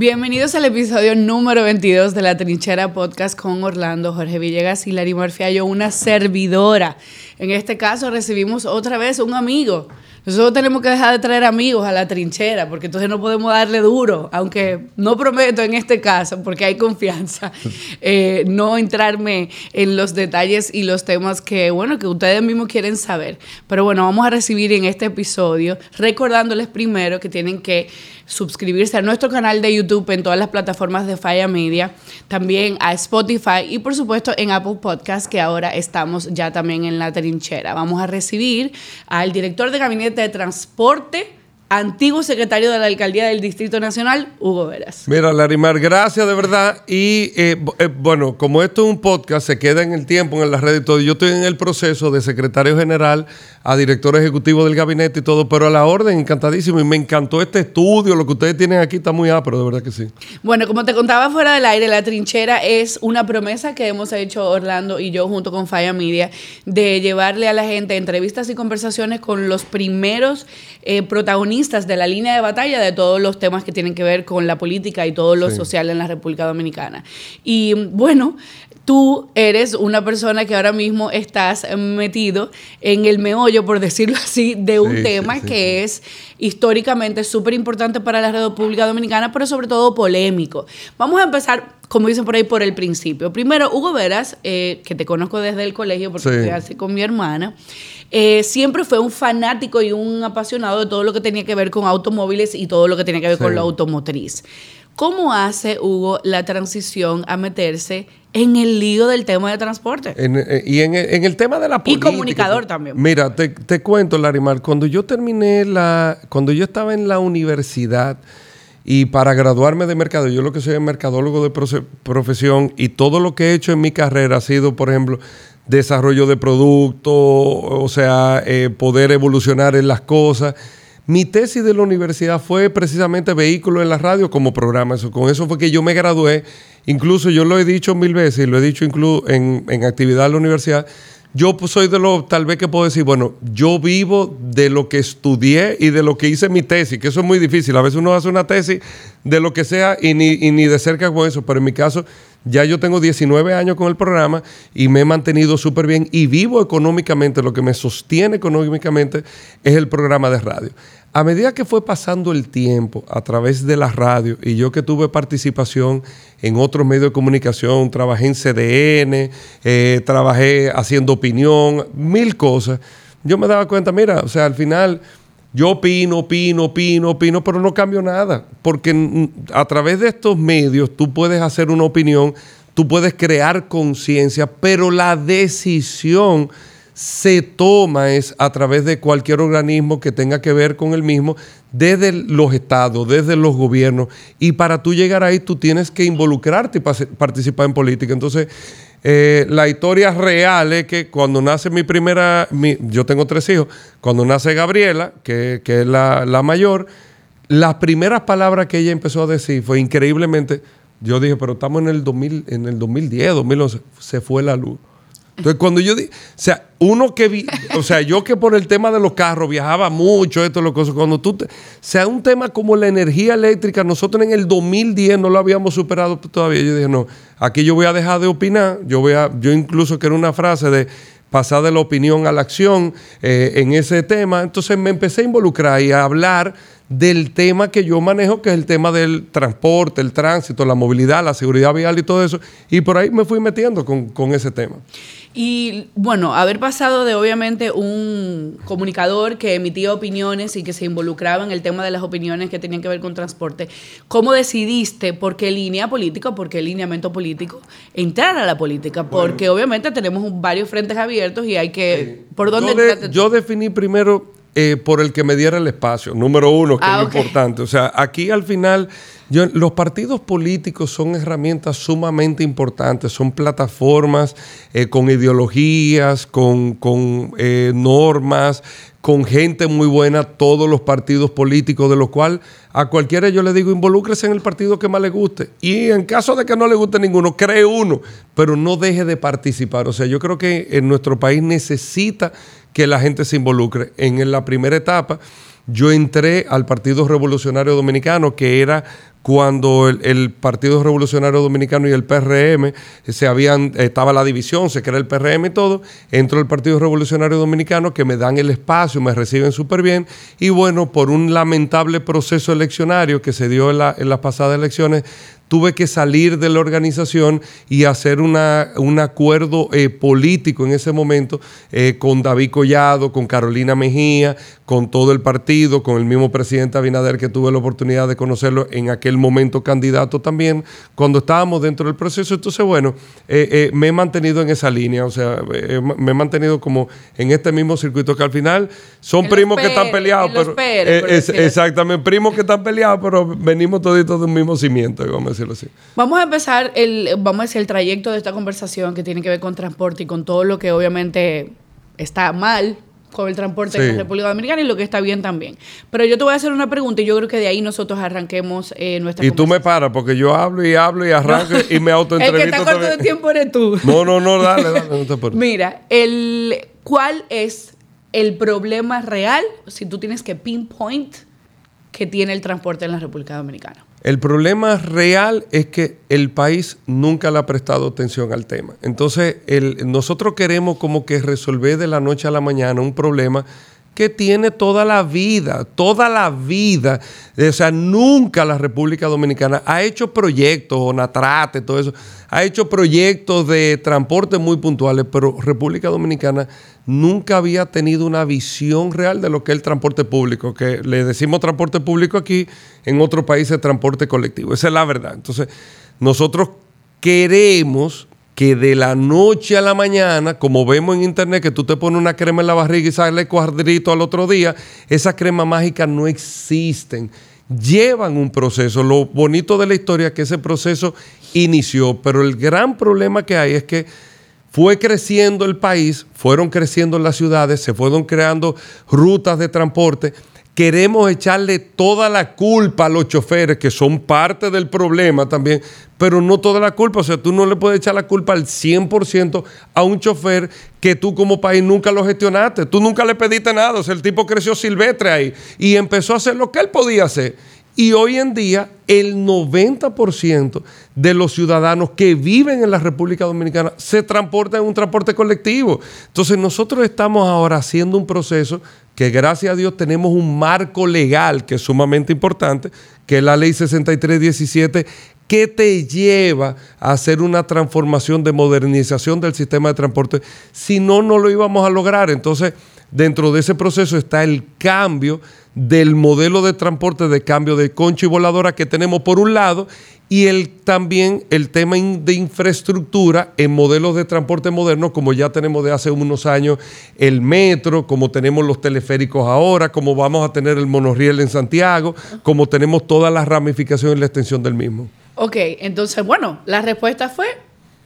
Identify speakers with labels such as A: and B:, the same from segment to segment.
A: Bienvenidos al episodio número 22 de La Trinchera Podcast con Orlando, Jorge Villegas y Larry Marfiallo, una servidora. En este caso recibimos otra vez un amigo. Nosotros tenemos que dejar de traer amigos a la trinchera, porque entonces no podemos darle duro, aunque no prometo en este caso, porque hay confianza, eh, no entrarme en los detalles y los temas que, bueno, que ustedes mismos quieren saber. Pero bueno, vamos a recibir en este episodio, recordándoles primero que tienen que suscribirse a nuestro canal de YouTube en todas las plataformas de Falla Media, también a Spotify y por supuesto en Apple Podcast, que ahora estamos ya también en la trinchera. Vamos a recibir al director de gabinete de transporte antiguo secretario de la Alcaldía del Distrito Nacional, Hugo Veras.
B: Mira, Larimar, gracias de verdad. Y eh, eh, bueno, como esto es un podcast, se queda en el tiempo, en la red y todo. Yo estoy en el proceso de secretario general a director ejecutivo del gabinete y todo, pero a la orden, encantadísimo. Y me encantó este estudio, lo que ustedes tienen aquí está muy pero de verdad que sí.
A: Bueno, como te contaba fuera del aire, La Trinchera es una promesa que hemos hecho Orlando y yo junto con Falla Media de llevarle a la gente entrevistas y conversaciones con los primeros eh, protagonistas de la línea de batalla de todos los temas que tienen que ver con la política y todo lo social en la República Dominicana. Y bueno, tú eres una persona que ahora mismo estás metido en el meollo, por decirlo así, de un tema que es históricamente súper importante para la República Dominicana, pero sobre todo polémico. Vamos a empezar, como dicen por ahí, por el principio. Primero, Hugo Veras, eh, que te conozco desde el colegio porque estoy así con mi hermana. Eh, siempre fue un fanático y un apasionado de todo lo que tenía que ver con automóviles y todo lo que tenía que ver con la automotriz. ¿Cómo hace Hugo la transición a meterse en el lío del tema de transporte?
B: Eh, y en, el tema de la
A: política. Y comunicador también.
B: Mira, te, te cuento, Larimar, cuando yo terminé la. Cuando yo estaba en la universidad y para graduarme de mercado, yo lo que soy es mercadólogo de profesión y todo lo que he hecho en mi carrera ha sido, por ejemplo, desarrollo de productos, o sea, eh, poder evolucionar en las cosas. Mi tesis de la universidad fue precisamente vehículo en la radio como programa. Eso, con eso fue que yo me gradué. Incluso yo lo he dicho mil veces y lo he dicho incluso en, en actividad de la universidad. Yo pues, soy de los, tal vez que puedo decir, bueno, yo vivo de lo que estudié y de lo que hice mi tesis, que eso es muy difícil. A veces uno hace una tesis de lo que sea y ni, y ni de cerca con eso, pero en mi caso ya yo tengo 19 años con el programa y me he mantenido súper bien y vivo económicamente. Lo que me sostiene económicamente es el programa de radio. A medida que fue pasando el tiempo a través de la radio y yo que tuve participación en otros medios de comunicación, trabajé en CDN, eh, trabajé haciendo opinión, mil cosas, yo me daba cuenta, mira, o sea, al final yo opino, opino, opino, opino, pero no cambio nada, porque a través de estos medios tú puedes hacer una opinión, tú puedes crear conciencia, pero la decisión se toma es a través de cualquier organismo que tenga que ver con el mismo, desde los estados, desde los gobiernos, y para tú llegar ahí tú tienes que involucrarte y participar en política. Entonces, eh, la historia real es que cuando nace mi primera, yo tengo tres hijos, cuando nace Gabriela, que, es la, la, mayor, las primeras palabras que ella empezó a decir fue increíblemente, yo dije, pero estamos en el, 2000, en el 2010, 2011, se fue la luz. Entonces, cuando yo digo, o sea, uno que vi, o sea, yo que por el tema de los carros viajaba mucho, esto, lo cosas, cuando tú, o sea, un tema como la energía eléctrica, nosotros en el 2010 no lo habíamos superado todavía. Yo dije, no, aquí yo voy a dejar de opinar, yo voy a, yo incluso que era una frase de pasar de la opinión a la acción eh, en ese tema. Entonces me empecé a involucrar y a hablar del tema que yo manejo, que es el tema del transporte, el tránsito, la movilidad, la seguridad vial y todo eso. Y por ahí me fui metiendo con, con ese tema.
A: Y bueno, haber pasado de obviamente un comunicador que emitía opiniones y que se involucraba en el tema de las opiniones que tenían que ver con transporte, ¿cómo decidiste por qué línea política, por qué lineamiento político entrar a la política? Porque obviamente tenemos varios frentes abiertos y hay que... ¿Por dónde?
B: yo definí primero eh, por el que me diera el espacio, número uno, que es ah, importante. O sea, aquí al final, los partidos políticos son herramientas sumamente importantes, son plataformas eh, con ideologías, con, eh, normas, con gente muy buena, todos los partidos políticos, de los cuales a cualquiera yo le digo, involúcrese en el partido que más le guste. Y en caso de que no le guste ninguno, cree uno, pero no deje de participar. O sea, yo creo que en nuestro país necesita que la gente se involucre. En la primera etapa, yo entré al Partido Revolucionario Dominicano, que era cuando el, Partido Revolucionario Dominicano y el PRM se habían, estaba la división, se crea el PRM y todo, entro el Partido Revolucionario Dominicano que me dan el espacio, me reciben súper bien y bueno, por un lamentable proceso eleccionario que se dio en las pasadas elecciones, tuve que salir de la organización y hacer una, un acuerdo eh, político en ese momento eh, con David Collado, con Carolina Mejía, con todo el partido, con el mismo presidente Abinader que tuve la oportunidad de conocerlo en aquel momento candidato también, cuando estábamos dentro del proceso. Entonces, bueno, eh, me he mantenido en esa línea, o sea, me he mantenido como en este mismo circuito que al final son primos que están peleados, pero... exactamente, primos que están peleados, pero venimos toditos de un mismo cimiento,
A: Vamos a empezar el, vamos a decir, el trayecto de esta conversación que tiene que ver con transporte y con todo lo que obviamente está mal con el transporte en la República Dominicana y lo que está bien también. Pero yo te voy a hacer una pregunta y yo creo que de ahí nosotros arranquemos eh, nuestra
B: Y tú me paras porque yo hablo y hablo y arranco y me autoentrevisto.
A: el que está corto de tiempo eres tú.
B: No, no, no, dale, dale,
A: Mira, el, ¿cuál es el problema real si tú tienes que pinpoint que tiene el transporte en la República Dominicana?
B: El problema real es que el país nunca le ha prestado atención al tema. Entonces, nosotros queremos como que resolver de la noche a la mañana un problema que tiene toda la vida, toda la vida. O sea, nunca la República Dominicana ha hecho proyectos, o Natrate, todo eso, ha hecho proyectos de transporte muy puntuales, pero República Dominicana nunca había tenido una visión real de lo que es el transporte público, que le decimos transporte público aquí, en otros países transporte colectivo. Esa es la verdad. Entonces, nosotros queremos que de la noche a la mañana, como vemos en internet, que tú te pones una crema en la barriga y sale cuadrito al otro día, esas cremas mágicas no existen. Llevan un proceso. Lo bonito de la historia es que ese proceso inició, pero el gran problema que hay es que fue creciendo el país, fueron creciendo las ciudades, se fueron creando rutas de transporte queremos echarle toda la culpa a los choferes, que son parte del problema también, pero no toda la culpa. O sea, tú no le puedes echar la culpa al 100% a un chofer que tú como país nunca lo gestionaste. Tú nunca le pediste nada. O sea, el tipo creció silvestre ahí y empezó a hacer lo que él podía hacer. Y hoy en día el 90% de los ciudadanos que viven en la República Dominicana se transportan en un transporte colectivo. Entonces nosotros estamos ahora haciendo un proceso que gracias a Dios tenemos un marco legal que es sumamente importante, que es la ley 6317, que te lleva a hacer una transformación de modernización del sistema de transporte. Si no, no lo íbamos a lograr. Entonces, dentro de ese proceso está el cambio del modelo de transporte de cambio de concha y voladora que tenemos por un lado y el, también el tema de infraestructura en modelos de transporte moderno, como ya tenemos de hace unos años el metro, como tenemos los teleféricos ahora, como vamos a tener el monorriel en Santiago, como tenemos todas las ramificaciones y la extensión del mismo.
A: Ok, entonces, bueno, la respuesta fue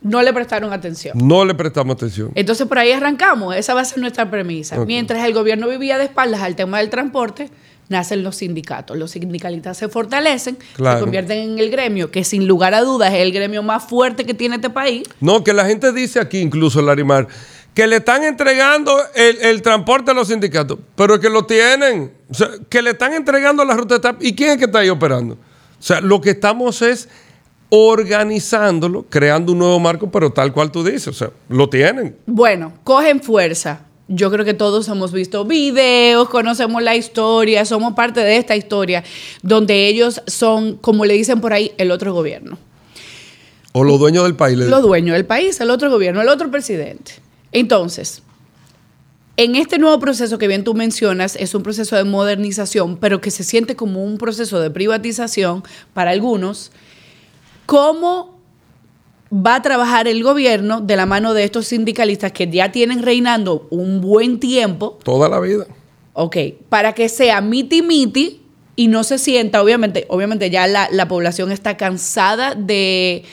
A: no le prestaron atención.
B: No le prestamos atención.
A: Entonces por ahí arrancamos, esa va a ser nuestra premisa. Mientras el gobierno vivía de espaldas al tema del transporte, nacen los sindicatos. Los sindicalistas se fortalecen, se convierten en el gremio, que sin lugar a dudas es el gremio más fuerte que tiene este país.
B: No, que la gente dice aquí, incluso Larimar, que le están entregando el, transporte a los sindicatos, pero que lo tienen, o sea, que le están entregando la ruta de TAP. ¿Y quién es que está ahí operando? O sea, lo que estamos es organizándolo, creando un nuevo marco, pero tal cual tú dices, o sea, lo tienen.
A: Bueno, cogen fuerza yo creo que todos hemos visto videos, conocemos la historia, somos parte de esta historia, donde ellos son, como le dicen por ahí, el otro gobierno.
B: O los dueños del país.
A: Los dueños del país, el otro gobierno, el otro presidente. Entonces, en este nuevo proceso que bien tú mencionas, es un proceso de modernización, pero que se siente como un proceso de privatización para algunos. ¿Cómo va a trabajar el gobierno de la mano de estos sindicalistas que ya tienen reinando un buen tiempo.
B: Toda la vida.
A: Ok, para que sea miti miti y no se sienta, obviamente, obviamente ya la, la población está cansada de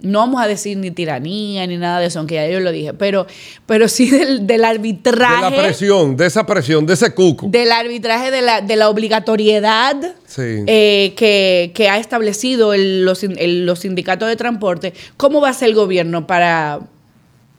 A: no vamos a decir ni tiranía ni nada de eso, aunque ya yo lo dije, pero, pero sí del, arbitraje.
B: De la presión, de esa presión, de ese cuco.
A: Del arbitraje de la, de la obligatoriedad eh, que, ha establecido los, los sindicatos de transporte. ¿Cómo va a ser el gobierno para,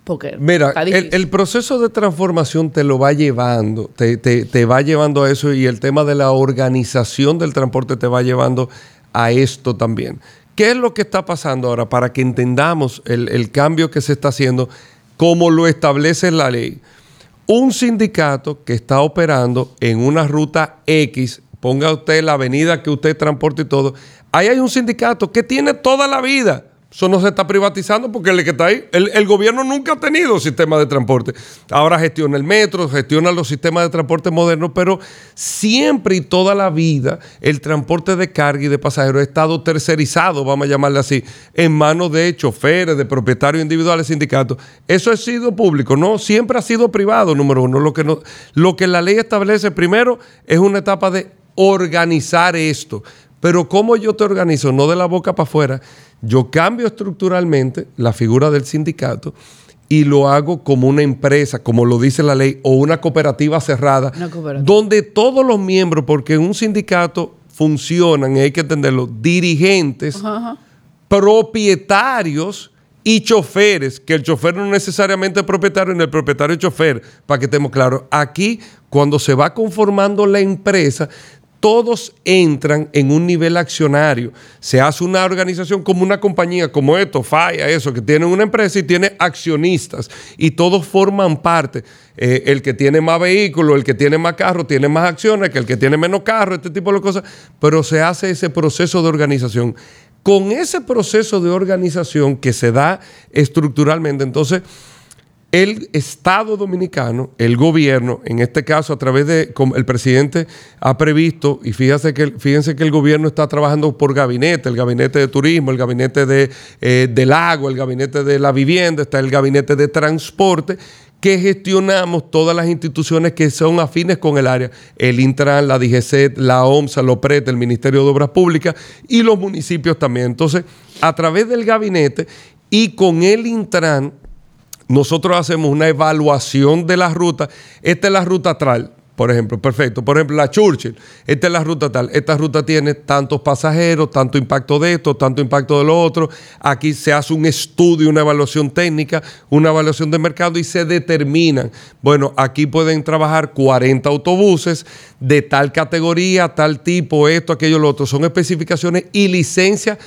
B: porque Mira, el, proceso de transformación te lo va llevando, te, te, te, va llevando a eso y el tema de la organización del transporte te va llevando a esto también. ¿Qué es lo que está pasando ahora para que entendamos el, el cambio que se está haciendo como lo establece la ley? Un sindicato que está operando en una ruta X, ponga usted la avenida que usted transporte y todo, ahí hay un sindicato que tiene toda la vida eso no se está privatizando porque el que está ahí, el, gobierno nunca ha tenido sistema de transporte. Ahora gestiona el metro, gestiona los sistemas de transporte modernos, pero siempre y toda la vida el transporte de carga y de pasajeros ha estado tercerizado, vamos a llamarle así, en manos de choferes, de propietarios individuales, sindicatos. Eso ha sido público, no, siempre ha sido privado, número uno. Lo que, no, lo que la ley establece primero es una etapa de organizar esto. Pero ¿cómo yo te organizo? No de la boca para afuera, yo cambio estructuralmente la figura del sindicato y lo hago como una empresa, como lo dice la ley, o una cooperativa cerrada, donde todos los miembros, porque en un sindicato funcionan, y hay que entenderlo, dirigentes, propietarios y choferes, que el chofer no necesariamente es propietario, ni el propietario es chofer, para que estemos claros. Aquí, cuando se va conformando la empresa, todos entran en un nivel accionario. Se hace una organización como una compañía, como esto, Falla, eso, que tiene una empresa y tiene accionistas y todos forman parte. Eh, el que tiene más vehículos, el que tiene más carro, tiene más acciones que el que tiene menos carro, este tipo de cosas, pero se hace ese proceso de organización. Con ese proceso de organización que se da estructuralmente, entonces el Estado dominicano, el gobierno, en este caso a través de el presidente ha previsto, y fíjense que, fíjense que el gobierno está trabajando por gabinete, el gabinete de turismo, el gabinete de, eh, del agua, el gabinete de la vivienda, está el gabinete de transporte, que gestionamos todas las instituciones que son afines con el área, el Intran, la DGC, la OMSA, la OPRET, el Ministerio de Obras Públicas y los municipios también. Entonces, a través del gabinete y con el Intran, nosotros hacemos una evaluación de la ruta. Esta es la ruta tal, por ejemplo, perfecto. Por ejemplo, la Churchill, esta es la ruta tal. Esta ruta tiene tantos pasajeros, tanto impacto de esto, tanto impacto de lo otro. Aquí se hace un estudio, una evaluación técnica, una evaluación de mercado y se determinan. Bueno, aquí pueden trabajar 40 autobuses de tal categoría, tal tipo, esto, aquello, lo otro. Son especificaciones y licencias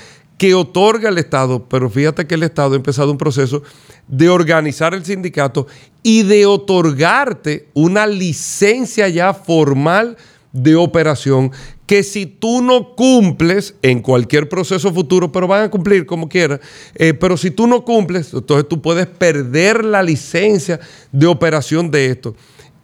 B: que otorga el Estado, pero fíjate que el Estado ha empezado un proceso de organizar el sindicato y de otorgarte una licencia ya formal de operación que si tú no cumples en cualquier proceso futuro, pero van a cumplir como quieran, eh, pero si tú no cumples, entonces tú puedes perder la licencia de operación de esto.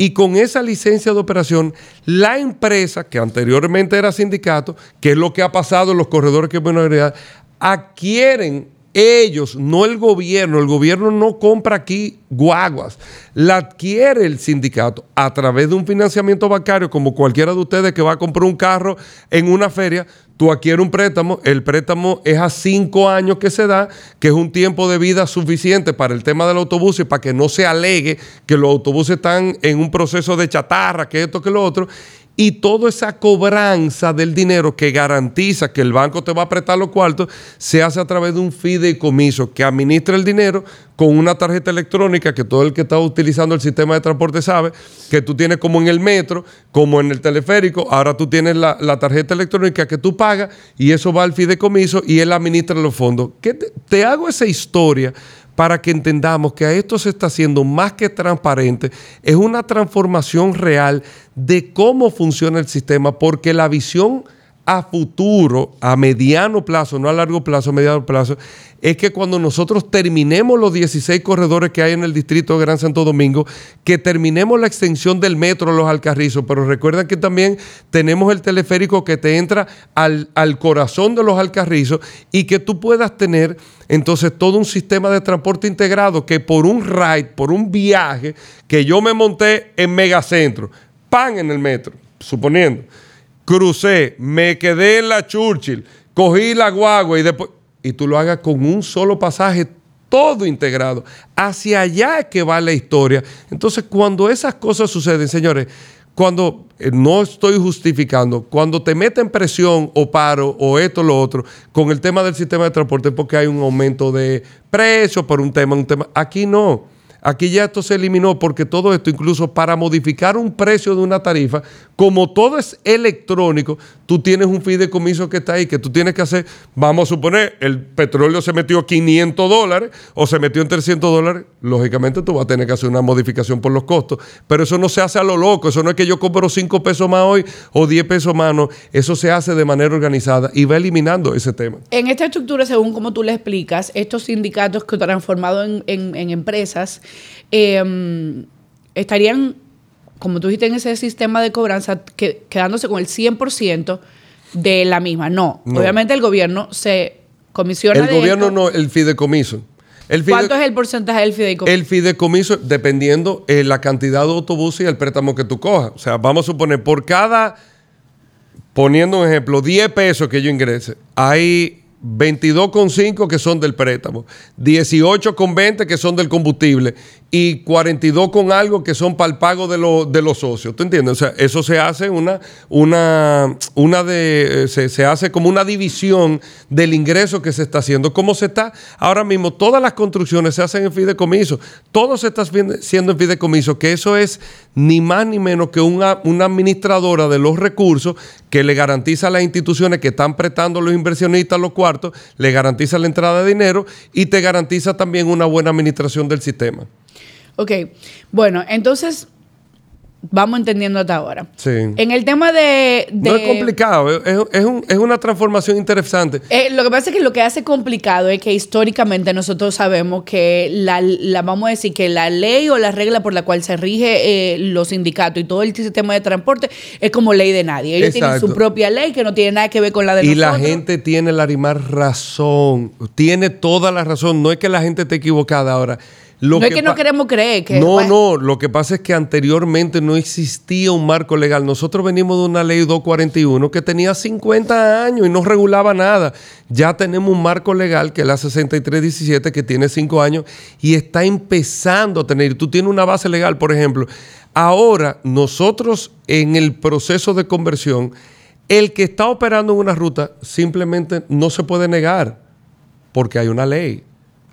B: Y con esa licencia de operación, la empresa, que anteriormente era sindicato, que es lo que ha pasado en los corredores que realidad, adquieren ellos, no el gobierno. El gobierno no compra aquí guaguas. La adquiere el sindicato a través de un financiamiento bancario, como cualquiera de ustedes que va a comprar un carro en una feria. Tú adquieres un préstamo, el préstamo es a cinco años que se da, que es un tiempo de vida suficiente para el tema del autobús y para que no se alegue que los autobuses están en un proceso de chatarra, que esto, que lo otro y toda esa cobranza del dinero que garantiza que el banco te va a prestar los cuartos se hace a través de un fideicomiso que administra el dinero con una tarjeta electrónica que todo el que está utilizando el sistema de transporte sabe que tú tienes como en el metro, como en el teleférico, ahora tú tienes la, tarjeta electrónica que tú pagas y eso va al fideicomiso y él administra los fondos. ¿Qué te hago esa historia para que entendamos que a esto se está haciendo más que transparente, es una transformación real de cómo funciona el sistema, porque la visión a futuro, a mediano plazo, no a largo plazo, a mediano plazo, es que cuando nosotros terminemos los 16 corredores que hay en el distrito de Gran Santo Domingo, que terminemos la extensión del metro a los Alcarrizos, pero recuerda que también tenemos el teleférico que te entra al, al corazón de los Alcarrizos y que tú puedas tener entonces todo un sistema de transporte integrado que por un ride, por un viaje, que yo me monté en Megacentro, pan en el metro, suponiendo crucé, me quedé en la Churchill, cogí la guagua y después... Y tú lo hagas con un solo pasaje, todo integrado. Hacia allá es que va la historia. Entonces, cuando esas cosas suceden, señores, cuando eh, no estoy justificando, cuando te meten presión o paro o esto o lo otro con el tema del sistema de transporte porque hay un aumento de precios por un tema, un tema. Aquí no. Aquí ya esto se eliminó porque todo esto, incluso para modificar un precio de una tarifa, como todo es electrónico, tú tienes un fideicomiso que está ahí, que tú tienes que hacer, vamos a suponer, el petróleo se metió a 500 dólares o se metió en 300 dólares, lógicamente tú vas a tener que hacer una modificación por los costos, pero eso no se hace a lo loco, eso no es que yo compro 5 pesos más hoy o 10 pesos más, no, eso se hace de manera organizada y va eliminando ese tema.
A: En esta estructura, según como tú le explicas, estos sindicatos que transformado en, en, empresas em, estarían, como tú dijiste, en ese sistema de cobranza, quedándose con el 100% de la misma. No, obviamente el gobierno se comisiona.
B: El gobierno no, el fideicomiso.
A: ¿Cuánto es el porcentaje del fideicomiso?
B: El fideicomiso, dependiendo de la cantidad de autobuses y el préstamo que tú cojas. O sea, vamos a suponer, por cada, poniendo un ejemplo, 10 pesos que yo ingrese, hay 22,5 que son del préstamo, 18,20 que son del combustible y 42 con algo que son para el pago de, de los socios. ¿Tú entiendes? O sea, eso se hace una, una, una de, eh, se, hace como una división del ingreso que se está haciendo. ¿Cómo se está? Ahora mismo todas las construcciones se hacen en fideicomiso. Todo se está haciendo en fideicomiso, que eso es ni más ni menos que una, una administradora de los recursos que le garantiza a las instituciones que están prestando los inversionistas los cuartos, le garantiza la entrada de dinero y te garantiza también una buena administración del sistema.
A: Ok, bueno, entonces vamos entendiendo hasta ahora.
B: Sí.
A: En el tema de...
B: no es complicado, es, una transformación interesante.
A: Eh, lo que pasa es que lo que hace complicado es que históricamente nosotros sabemos que la, vamos a decir que la ley o la regla por la cual se rige eh, los sindicatos y todo el sistema de transporte es como ley de nadie. Ellos tienen su propia ley que no tiene nada que ver con la de
B: y nosotros. Y la gente tiene, Larimar, razón. Tiene toda la razón. No es que la gente esté equivocada ahora
A: no es que no queremos creer que...
B: No, no, lo que pasa es que anteriormente no existía un marco legal. Nosotros venimos de una ley 241 que tenía 50 años y no regulaba nada. Ya tenemos un marco legal que es la 6317 que tiene 5 años y está empezando a tener. Tú tienes una base legal, por ejemplo. Ahora, nosotros en el proceso de conversión, el que está operando en una ruta simplemente no se puede negar porque hay una ley.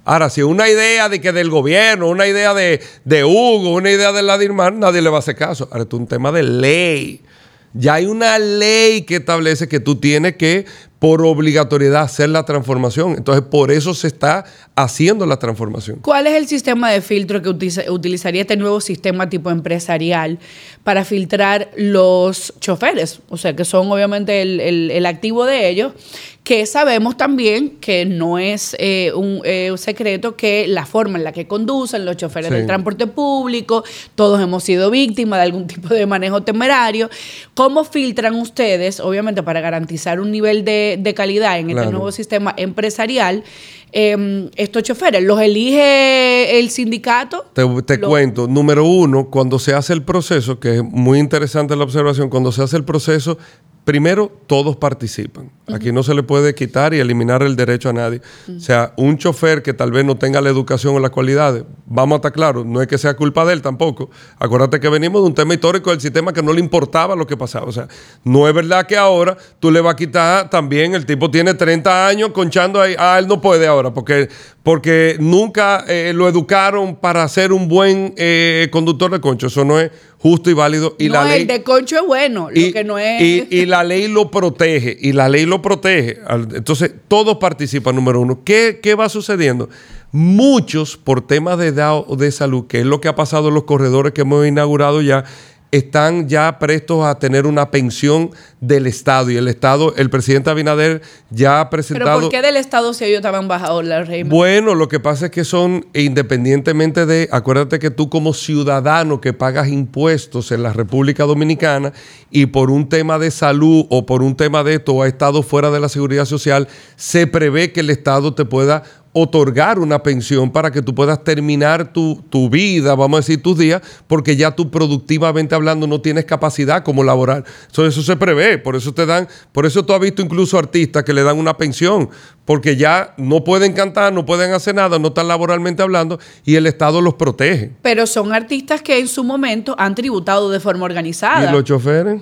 B: Ahora, si una idea de que del gobierno, una idea de, Hugo, una idea de la Dirman, nadie le va a hacer caso. Ahora, esto es un tema de ley. Ya hay una ley que establece que tú tienes que, por obligatoriedad, hacer la transformación. Entonces, por eso se está haciendo la transformación.
A: ¿Cuál es el sistema de filtro que utilizaría este nuevo sistema tipo empresarial para filtrar los choferes? O sea, que son obviamente el activo de ellos que sabemos también que no es eh, eh, un, secreto que la forma en la que conducen los choferes del transporte público, todos hemos sido víctimas de algún tipo de manejo temerario. ¿Cómo filtran ustedes, obviamente para garantizar un nivel de, calidad en este nuevo sistema empresarial, em, estos choferes? ¿Los elige el sindicato?
B: Te, cuento, número uno, cuando se hace el proceso, que es muy interesante la observación, cuando se hace el proceso, Primero, todos participan. Aquí no se le puede quitar y eliminar el derecho a nadie. O sea, un chofer que tal vez no tenga la educación o las cualidades, vamos a estar claros, no es que sea culpa de él tampoco. Acuérdate que venimos de un tema histórico del sistema que no le importaba lo que pasaba. O sea, no es verdad que ahora tú le vas a quitar también, el tipo tiene 30 años conchando ahí, ah, él no puede ahora, porque, porque nunca eh, lo educaron para ser un buen eh, conductor de concho. Eso no es justo y válido. Y
A: no,
B: la ley,
A: el de concho es bueno, lo que no es.
B: Y, la ley lo protege, y la ley lo protege. Entonces, todos participan, número uno. ¿Qué, qué va sucediendo? Muchos, por temas de edad o de salud, que es lo que ha pasado en los corredores que hemos inaugurado ya, están ya prestos a tener una pensión del Estado. Y el Estado, el presidente Abinader ya ha presentado. ¿Pero
A: por qué del Estado si ellos estaban bajados la régimen?
B: Bueno, lo que pasa es que son, independientemente de. Acuérdate que tú, como ciudadano que pagas impuestos en la República Dominicana y por un tema de salud o por un tema de esto ha estado fuera de la seguridad social, se prevé que el Estado te pueda otorgar una pensión para que tú puedas terminar tu, vida, vamos a decir, tus días, porque ya tú productivamente hablando no tienes capacidad como laboral. Eso, eso se prevé, por eso te dan, por eso tú has visto incluso artistas que le dan una pensión, porque ya no pueden cantar, no pueden hacer nada, no están laboralmente hablando y el Estado los protege.
A: Pero son artistas que en su momento han tributado de forma organizada.
B: ¿Y los choferes?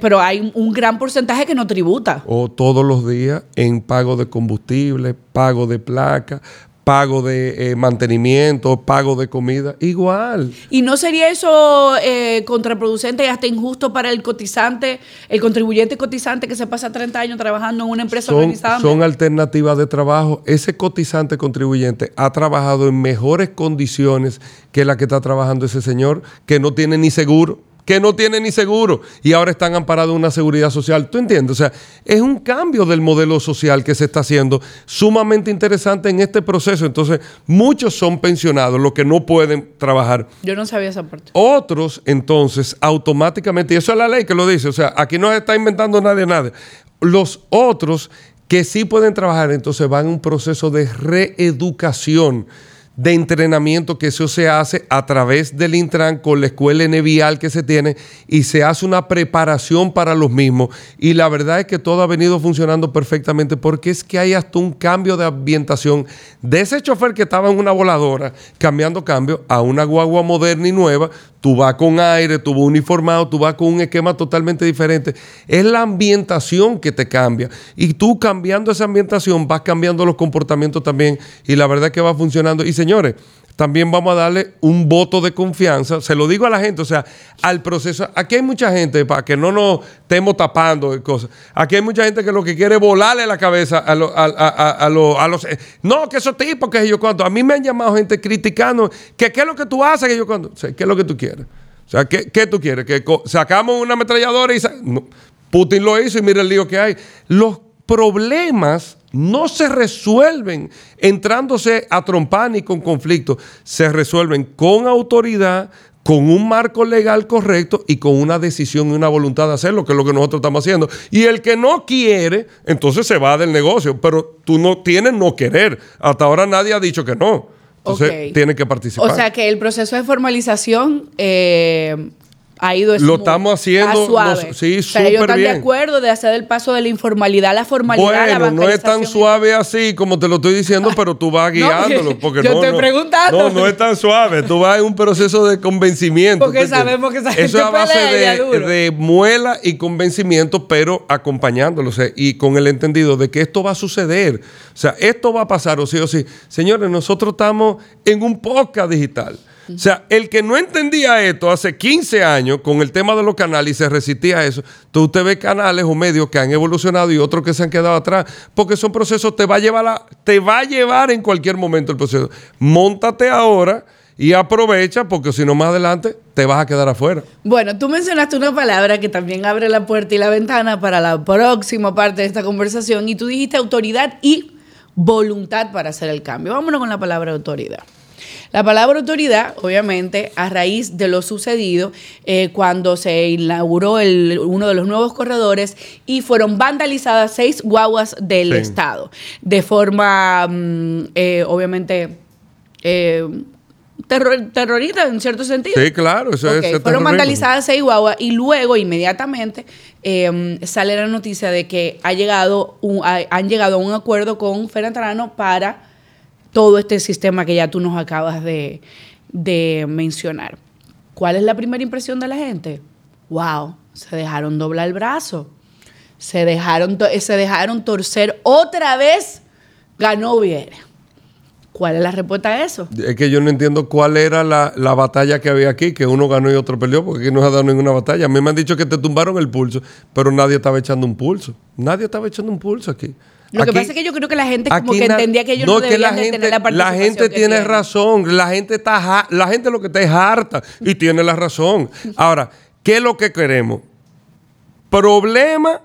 A: Pero hay un gran porcentaje que no tributa.
B: O todos los días en pago de combustible, pago de placa, pago de eh, mantenimiento, pago de comida, igual.
A: ¿Y no sería eso eh, contraproducente y hasta injusto para el cotizante, el contribuyente cotizante que se pasa 30 años trabajando en una empresa
B: son,
A: organizada?
B: Son alternativas de trabajo. Ese cotizante contribuyente ha trabajado en mejores condiciones que la que está trabajando ese señor, que no tiene ni seguro que no tienen ni seguro y ahora están amparados en una seguridad social. ¿Tú entiendes? O sea, es un cambio del modelo social que se está haciendo sumamente interesante en este proceso. Entonces, muchos son pensionados, los que no pueden trabajar.
A: Yo no sabía esa parte.
B: Otros, entonces, automáticamente, y eso es la ley que lo dice, o sea, aquí no está inventando nadie nada. Los otros que sí pueden trabajar, entonces van a un proceso de reeducación de entrenamiento que eso se hace a través del Intran con la escuela enevial que se tiene y se hace una preparación para los mismos. Y la verdad es que todo ha venido funcionando perfectamente porque es que hay hasta un cambio de ambientación de ese chofer que estaba en una voladora cambiando cambio a una guagua moderna y nueva tú vas con aire, tú vas uniformado, tú vas con un esquema totalmente diferente. Es la ambientación que te cambia. Y tú cambiando esa ambientación vas cambiando los comportamientos también. Y la verdad es que va funcionando. Y señores, también vamos a darle un voto de confianza. Se lo digo a la gente, o sea, al proceso. Aquí hay mucha gente, para que no nos estemos tapando cosas. Aquí hay mucha gente que lo que quiere es volarle la cabeza a, a, los. No, que esos tipos, que yo cuando. A mí me han llamado gente criticando que qué es lo que tú haces, que yo cuando. ¿qué es lo que tú quieres? O sea, ¿qué, qué tú quieres? Que sacamos una ametralladora y. Putin lo hizo y mira el lío que hay. Los problemas no se resuelven entrándose a trompar ni con conflicto, se resuelven con autoridad, con un marco legal correcto y con una decisión y una voluntad de hacerlo, que es lo que nosotros estamos haciendo. Y el que no quiere, entonces se va del negocio, pero tú no tienes no querer. Hasta ahora nadie ha dicho que no. Entonces tiene que participar.
A: O sea que el proceso de formalización eh, ha ido
B: Lo estamos haciendo
A: suave.
B: sí,
A: o sea, ellos están de acuerdo de hacer el paso de la informalidad a la formalidad.
B: Bueno, no es tan suave así como te lo estoy diciendo, pero tú vas guiándolo. Porque
A: yo
B: no,
A: estoy preguntando.
B: No, no es tan suave. Tú vas en un proceso de convencimiento.
A: Porque sabemos que esa gente
B: Eso es a base de, de, muela y convencimiento, pero acompañándolo. O sea, y con el entendido de que esto va a suceder. O sea, esto va a pasar, o sí o sí. Señores, nosotros estamos en un podcast digital. O sea, el que no entendía esto hace 15 años con el tema de los canales y se resistía a eso, tú usted ve canales o medios que han evolucionado y otros que se han quedado atrás, porque son procesos, te va a llevar, te va a llevar en cualquier momento el proceso. Móntate ahora y aprovecha porque si no más adelante te vas a quedar afuera.
A: Bueno, tú mencionaste una palabra que también abre la puerta y la ventana para la próxima parte de esta conversación y tú dijiste autoridad y voluntad para hacer el cambio. Vámonos con la palabra autoridad. La palabra autoridad, obviamente, a raíz de lo sucedido eh, cuando se inauguró uno de los nuevos corredores y fueron vandalizadas seis guaguas del Estado. De forma, mm, eh, obviamente, eh, terrorista en cierto sentido.
B: Sí, claro, eso es.
A: Fueron vandalizadas seis guaguas y luego, inmediatamente, sale la noticia de que ha llegado han llegado a un acuerdo con Ferantrano para todo este sistema que ya tú nos acabas de, mencionar. ¿Cuál es la primera impresión de la gente? Wow, se dejaron doblar el brazo. Se dejaron, se dejaron torcer otra vez. Ganó bien. ¿Cuál es la respuesta a eso?
B: Es que yo no entiendo cuál era la, la, batalla que había aquí, que uno ganó y otro perdió, porque aquí no se ha dado ninguna batalla. A mí me han dicho que te tumbaron el pulso, pero nadie estaba echando un pulso. Nadie estaba echando un pulso aquí.
A: Lo que pasa es que yo creo que la gente como que entendía que ellos no, debían la gente, tener la participación
B: La gente tiene razón, la gente está la gente lo que está es harta y tiene la razón. Ahora, ¿qué es lo que queremos? ¿Problema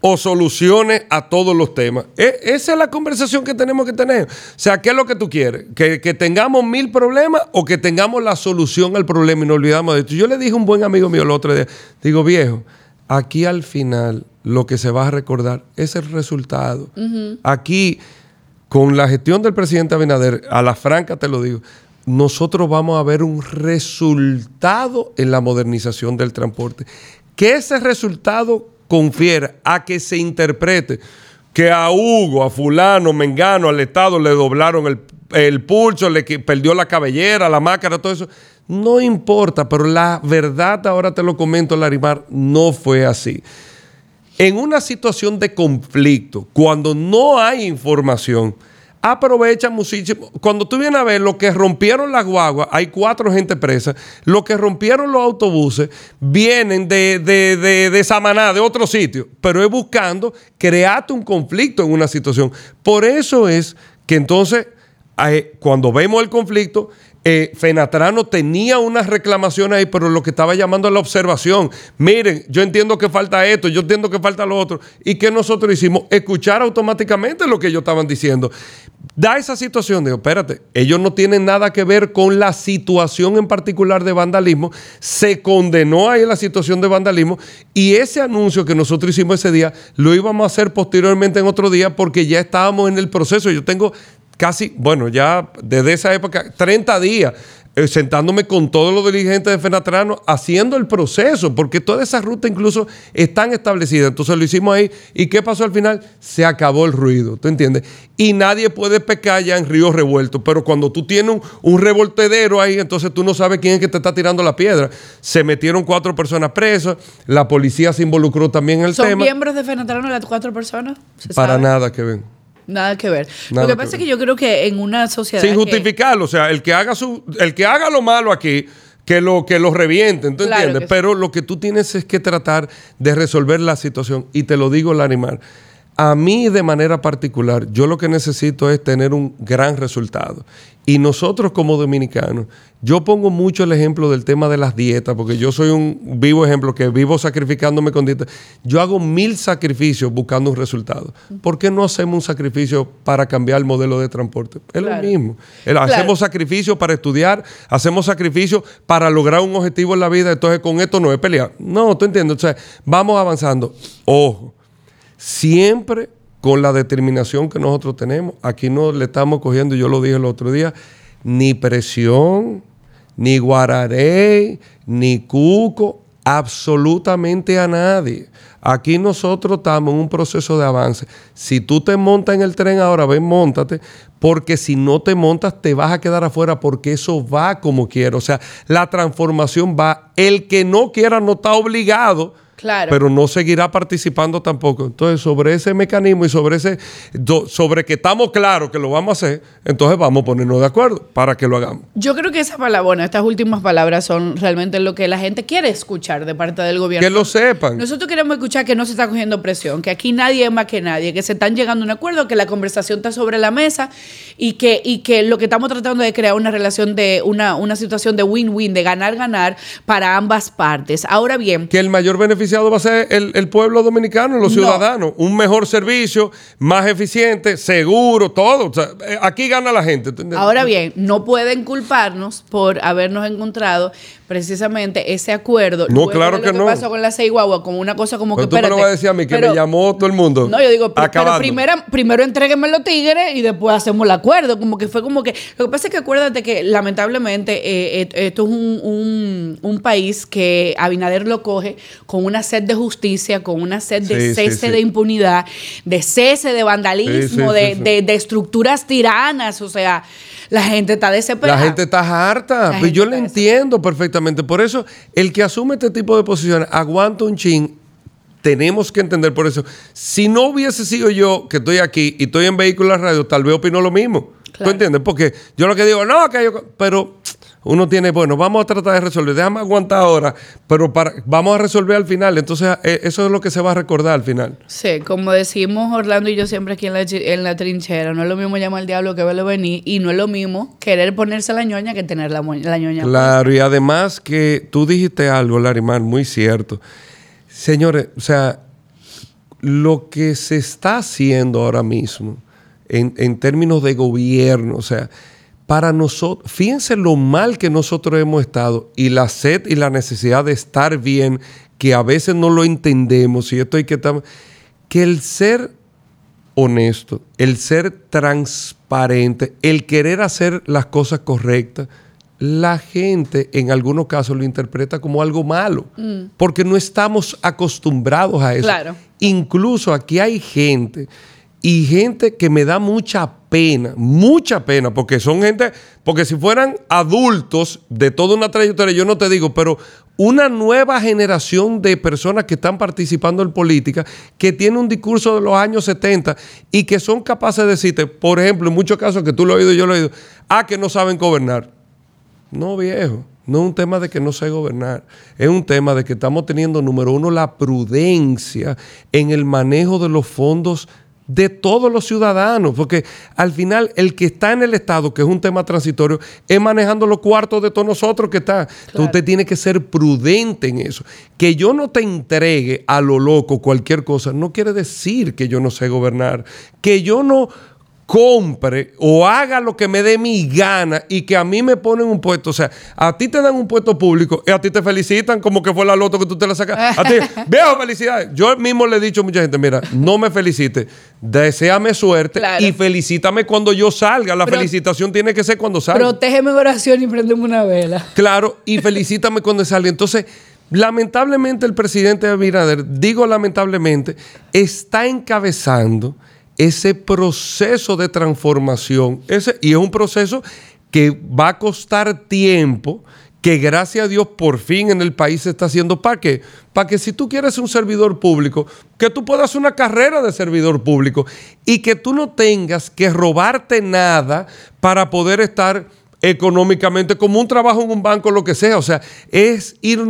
B: o soluciones a todos los temas? E, esa es la conversación que tenemos que tener. O sea, ¿qué es lo que tú quieres? ¿Que, ¿Que, tengamos mil problemas o que tengamos la solución al problema y no olvidamos de esto? Yo le dije a un buen amigo mío el otro día, digo, viejo, aquí al final lo que se va a recordar es el resultado. Aquí, con la gestión del presidente Abinader, a la franca te lo digo, nosotros vamos a ver un resultado en la modernización del transporte. Que ese resultado confiera a que se interprete que a Hugo, a fulano, Mengano, al Estado le doblaron el, el pulso, le perdió la cabellera, la máscara, todo eso. No importa, pero la verdad, ahora te lo comento, Larimar, no fue así. En una situación de conflicto, cuando no hay información, aprovechan muchísimo. Cuando tú vienes a ver lo que rompieron las guaguas, hay cuatro gente presa. Lo que rompieron los autobuses vienen de, de, de, de Samaná, de otro sitio, pero es buscando crearte un conflicto en una situación. Por eso es que entonces, eh, cuando vemos el conflicto, eh, Fenatrano tenía unas reclamaciones ahí, pero lo que estaba llamando a la observación. Miren, yo entiendo que falta esto, yo entiendo que falta lo otro. ¿Y qué nosotros hicimos? Escuchar automáticamente lo que ellos estaban diciendo. Da esa situación, digo, espérate, ellos no tienen nada que ver con la situación en particular de vandalismo. Se condenó ahí la situación de vandalismo y ese anuncio que nosotros hicimos ese día lo íbamos a hacer posteriormente en otro día porque ya estábamos en el proceso. Yo tengo casi, bueno, ya desde esa época, 30 días eh, sentándome con todos los dirigentes de Fenatrano haciendo el proceso, porque todas esas rutas incluso están establecidas. Entonces lo hicimos ahí. ¿Y qué pasó al final? Se acabó el ruido, ¿tú entiendes? Y nadie puede pecar ya en ríos revueltos, pero cuando tú tienes un, un revoltedero ahí, entonces tú no sabes quién es que te está tirando la piedra. Se metieron cuatro personas presas, la policía se involucró también en el
A: ¿Son
B: tema.
A: miembros de Fenatrano las cuatro personas? ¿Se
B: Para
A: sabe?
B: nada que ven.
A: Nada que ver.
B: Nada
A: lo que
B: que
A: pasa
B: ver.
A: es que yo creo que en una sociedad.
B: Sin
A: que-
B: justificarlo. O sea, el que haga su, el que haga lo malo aquí, que lo, que lo revienten, ¿tú
A: Claro
B: entiendes?
A: sí.
B: Pero lo que tú tienes es que tratar de resolver la situación. Y te lo digo, Larimar. A mí, de manera particular, yo lo que necesito es tener un gran resultado. Y nosotros, como dominicanos, yo pongo mucho el ejemplo del tema de las dietas, porque yo soy un vivo ejemplo que vivo sacrificándome con dietas. Yo hago mil sacrificios buscando un resultado. ¿Por qué no hacemos un sacrificio para cambiar el modelo de transporte? Es
A: Claro.
B: lo mismo.
A: Claro.
B: Hacemos sacrificios para estudiar, hacemos sacrificios para lograr un objetivo en la vida. Entonces, con esto no es pelear. No, tú entiendes. O sea, vamos avanzando. Ojo, siempre con la determinación que nosotros tenemos. Aquí no le estamos cogiendo, yo lo dije el otro día, ni presión, ni guararé, ni cuco, absolutamente a nadie. Aquí nosotros estamos en un proceso de avance. Si tú te montas en el tren ahora, ven, montate, porque si no te montas te vas a quedar afuera porque eso va como quiera. O sea, la transformación va. El que no quiera no está obligado
A: Claro.
B: pero no seguirá participando tampoco. Entonces, sobre ese mecanismo y sobre ese, do- sobre que estamos claros que lo vamos a hacer, entonces vamos a ponernos de acuerdo para que lo hagamos.
A: Yo creo que esa palabra, bueno, estas últimas palabras son realmente lo que la gente quiere escuchar de parte del gobierno.
B: Que lo sepan.
A: Nosotros queremos escuchar que no se está cogiendo presión, que aquí nadie es más que nadie, que se están llegando a un acuerdo, que la conversación está sobre la mesa y que, y que lo que estamos tratando de crear una relación de una, una situación de win-win, de ganar-ganar para ambas partes. Ahora bien,
B: que el mayor beneficiado va a ser el, el pueblo dominicano, los
A: No.
B: ciudadanos. Un mejor servicio, más eficiente, seguro, todo. O sea, eh, aquí gana la gente.
A: Ahora bien, no pueden culparnos por habernos encontrado precisamente ese acuerdo.
B: No, claro
A: de
B: que
A: lo
B: no.
A: pasó con la Guagua, como una cosa como
B: Pero
A: que
B: tú me lo vas a decir a mí, que
A: pero-
B: me llamó todo el mundo.
A: No, yo digo, pero, pero primero, primero entréguenme los tigres y después hacemos el acuerdo. Como que fue como que. Lo que pasa es que acuérdate que lamentablemente eh, eh, esto es un, un- un país que Abinader lo coge con una sed de justicia, con una sed de
B: Sí,
A: cese
B: sí.
A: de impunidad, de cese de vandalismo, de, de- de estructuras tiranas. O sea, la gente está desesperada.
B: La gente está harta. Pues yo le entiendo perfectamente. Por eso, el que asume este tipo de posiciones aguanta un chin. Tenemos que entender por eso. Si no hubiese sido yo que estoy aquí y estoy en vehículos radio, tal vez opino lo mismo. ¿Tú
A: Claro.
B: entiendes? Porque yo lo que digo, no, que yo. Pero uno tiene, bueno, vamos a tratar de resolver. Déjame aguantar ahora, pero para, vamos a resolver al final. Entonces, eh, eso es lo que se va a recordar al final.
A: Sí, como decimos Orlando y yo siempre aquí en la, chi- en la trinchera, no es lo mismo llamar al diablo que verlo venir y no es lo mismo querer ponerse la ñoña que tener la, la ñoña.
B: Claro, y además que tú dijiste algo, Larimar, muy cierto. Señores, o sea, lo que se está haciendo ahora mismo en, en términos de gobierno, o sea, para nosotros, fíjense lo mal que nosotros hemos estado y la sed y la necesidad de estar bien, que a veces no lo entendemos y esto hay que estar, que el ser honesto, el ser transparente, el querer hacer las cosas correctas, la gente en algunos casos lo interpreta como algo malo, porque no estamos acostumbrados a eso.
A: Claro.
B: Incluso aquí hay gente y gente que me da mucha pena, mucha pena, porque son gente, porque si fueran adultos de toda una trayectoria, yo no te digo, pero una nueva generación de personas que están participando en política, que tiene un discurso de los años 70 y que son capaces de decirte, por ejemplo, en muchos casos que tú lo has oído, yo lo he oído, ah, que no saben gobernar. No, viejo. No es un tema de que no sé gobernar, es un tema de que estamos teniendo, número uno, la prudencia en el manejo de los fondos de todos los ciudadanos, porque al final el que está en el Estado, que es un tema transitorio, es manejando los cuartos de todos nosotros que está. Entonces usted tiene que ser prudente en eso. Que yo no te entregue a lo loco cualquier cosa, no quiere decir que yo no sé gobernar. Que yo no compre o haga lo que me dé mi gana y que a mí me ponen un puesto. O sea, a ti te dan un puesto público y a ti te felicitan como que fue la loto que tú te la sacas. A ti, viejo, felicidades. Yo mismo le he dicho a mucha gente, mira, no me felicite, deséame suerte y felicítame cuando yo salga. La felicitación tiene que ser cuando salga.
A: Protégeme oración y prendeme una vela.
B: Claro, y felicítame cuando salga. Entonces, lamentablemente el presidente Abinader, digo lamentablemente, está encabezando ese proceso de transformación. Ese, y es un proceso que va a costar tiempo, que gracias a Dios por fin en el país se está haciendo. ¿Para qué? Para que si tú quieres un servidor público, que tú puedas una carrera de servidor público y que tú no tengas que robarte nada para poder estar económicamente, como un trabajo en un banco, lo que sea. O sea, es ir eh,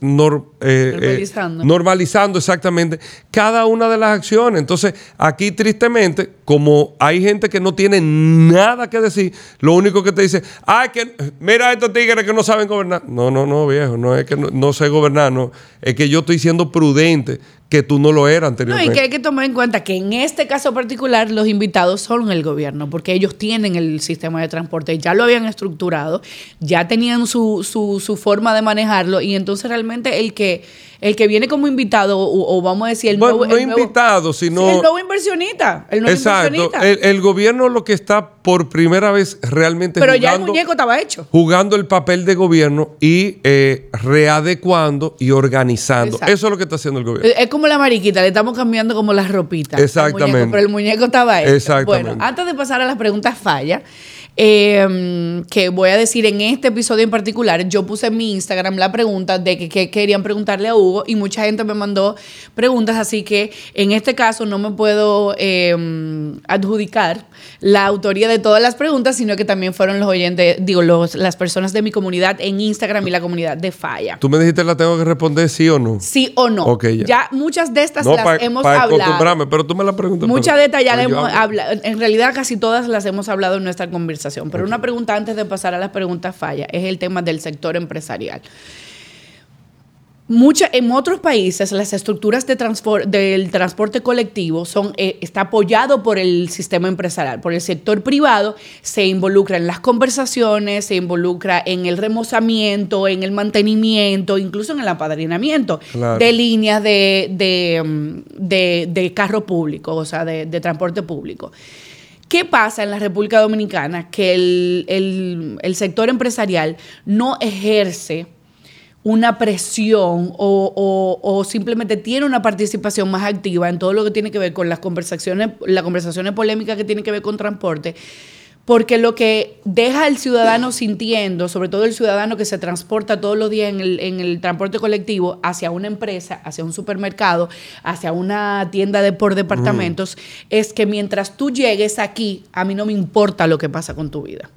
B: normalizando. normalizando exactamente cada una de las acciones. Entonces, aquí tristemente, como hay gente que no tiene nada que decir, lo único que te dice, ay, que mira estos tigres que no saben gobernar. No, no, no, viejo, no es que no, no sé gobernar, no. Es que yo estoy siendo prudente, que tú no lo eras anteriormente.
A: No, y que hay que tomar en cuenta que en este caso particular los invitados son el gobierno, porque ellos tienen el sistema de transporte, ya lo habían estructurado, ya tenían su, su, su forma de manejarlo, y entonces realmente el que el que viene como invitado, o, vamos a decir, el
B: nuevo. No invitado, sino.
A: el nuevo inversionista. El nuevo
B: exacto. El, gobierno lo que está por primera vez realmente
A: Pero ya el muñeco estaba hecho.
B: Jugando el papel de gobierno y eh, readecuando y organizando. Eso es lo que está haciendo el gobierno.
A: Es como la mariquita, le estamos cambiando como las ropitas.
B: Exactamente.
A: pero el muñeco estaba hecho.
B: Exactamente.
A: Bueno, antes de pasar a las preguntas falla. Em, que voy a decir en este episodio en particular, yo puse en mi Instagram la pregunta de que, querían preguntarle a Hugo y mucha gente me mandó preguntas, así que en este caso no me puedo em, adjudicar la autoría de todas las preguntas, sino que también fueron los oyentes, digo, los, las personas de mi comunidad en Instagram y la comunidad de Falla.
B: Tú me dijiste la tengo que responder sí o no.
A: Sí o no.
B: ya.
A: ya. muchas de estas las hemos hablado.
B: pero tú me la preguntas.
A: Muchas de estas ya las hemos hablado. En realidad casi todas las hemos hablado en nuestra conversación pero una pregunta antes de pasar a las preguntas falla es el tema del sector empresarial. Mucha, en otros países las estructuras de del transporte colectivo son, eh, está apoyado por el sistema empresarial, por el sector privado, se involucra en las conversaciones, se involucra en el remozamiento, en el mantenimiento, incluso en el apadrinamiento de líneas de, de, carro público, o sea, de transporte público. ¿Qué pasa en la República Dominicana? Que el, sector empresarial no ejerce una presión o, simplemente tiene una participación más activa en todo lo que tiene que ver con las conversaciones, las conversaciones polémicas que tienen que ver con transporte, porque lo que deja al ciudadano sintiendo, sobre todo el ciudadano que se transporta todos los días en el, transporte colectivo hacia una empresa, hacia un supermercado, hacia una tienda de por departamentos, es que mientras tú llegues aquí, a mí no me importa lo que pasa con tu vida.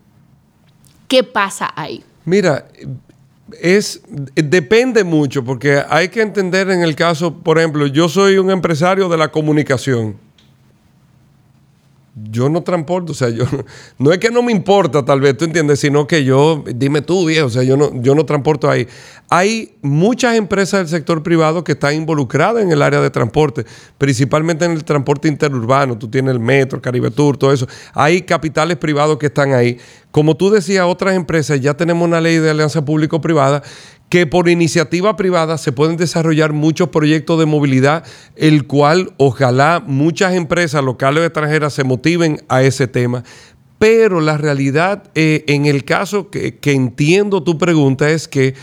A: ¿Qué pasa ahí?
B: Mira, es depende mucho porque hay que entender en el caso, por ejemplo, yo soy un empresario de la comunicación yo no transporto, o sea, yo no es que no me importa, tal vez, tú entiendes, sino que yo, dime tú, viejo, o sea, yo no, yo no transporto ahí. Hay muchas empresas del sector privado que están involucradas en el área de transporte, principalmente en el transporte interurbano. Tú tienes el metro, Caribe Tour, todo eso. Hay capitales privados que están ahí. Como tú decías, otras empresas, ya tenemos una ley de alianza público-privada que por iniciativa privada se pueden desarrollar muchos proyectos de movilidad, el cual ojalá muchas empresas locales o extranjeras se motiven a ese tema. Pero la realidad, eh, en el caso que, que entiendo tu pregunta, es que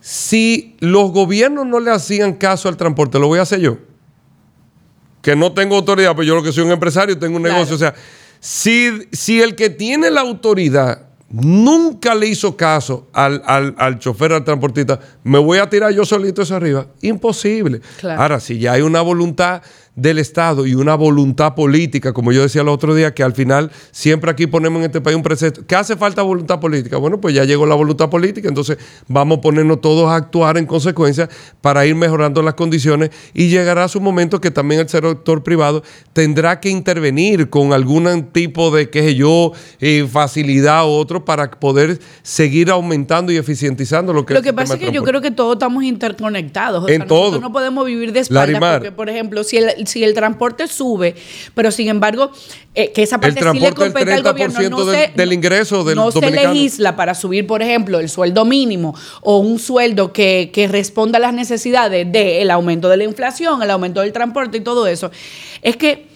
B: si los gobiernos no le hacían caso al transporte, lo voy a hacer yo que no tengo autoridad, pues yo lo que soy un empresario, tengo un negocio. O sea, si, si el que tiene la autoridad nunca le hizo caso al, al, chofer, al transportista, me voy a tirar yo solito eso arriba. Imposible. Ahora, si ya hay una voluntad del Estado y una voluntad política, como yo decía el otro día, que al final siempre aquí ponemos en este país un precepto. ¿Qué hace falta voluntad política? Bueno, pues ya llegó la voluntad política, entonces vamos a ponernos todos a actuar en consecuencia para ir mejorando las condiciones y llegará su momento que también el sector privado tendrá que intervenir con algún tipo de, qué sé yo, eh, facilidad u otro para poder seguir aumentando y eficientizando lo que
A: Lo que pasa es que yo creo que todos estamos interconectados. en todo. no podemos vivir de espaldas porque, por ejemplo, si el si el transporte sube, pero sin embargo, eh, que esa parte sí le compete al gobierno, no
B: del, del, ingreso del
A: No se legisla para subir, por ejemplo, el sueldo mínimo o un sueldo que, responda a las necesidades del aumento de la inflación, el aumento del transporte y todo eso. Es que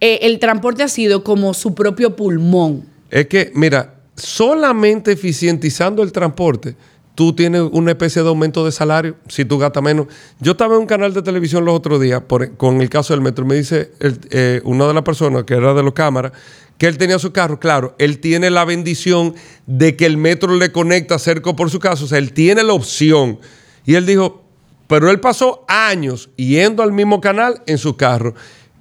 A: eh, el transporte ha sido como su propio pulmón.
B: Es que, mira, solamente eficientizando el transporte tú tienes una especie de aumento de salario si tú gastas menos. Yo estaba en un canal de televisión los otros días con el caso del metro. Me dice eh, una de las personas que era de los cámaras que él tenía su carro. Claro, él tiene la bendición de que el metro le conecta cerca por su casa. O sea, él tiene la opción. Y él dijo, pero él pasó años yendo al mismo canal en su carro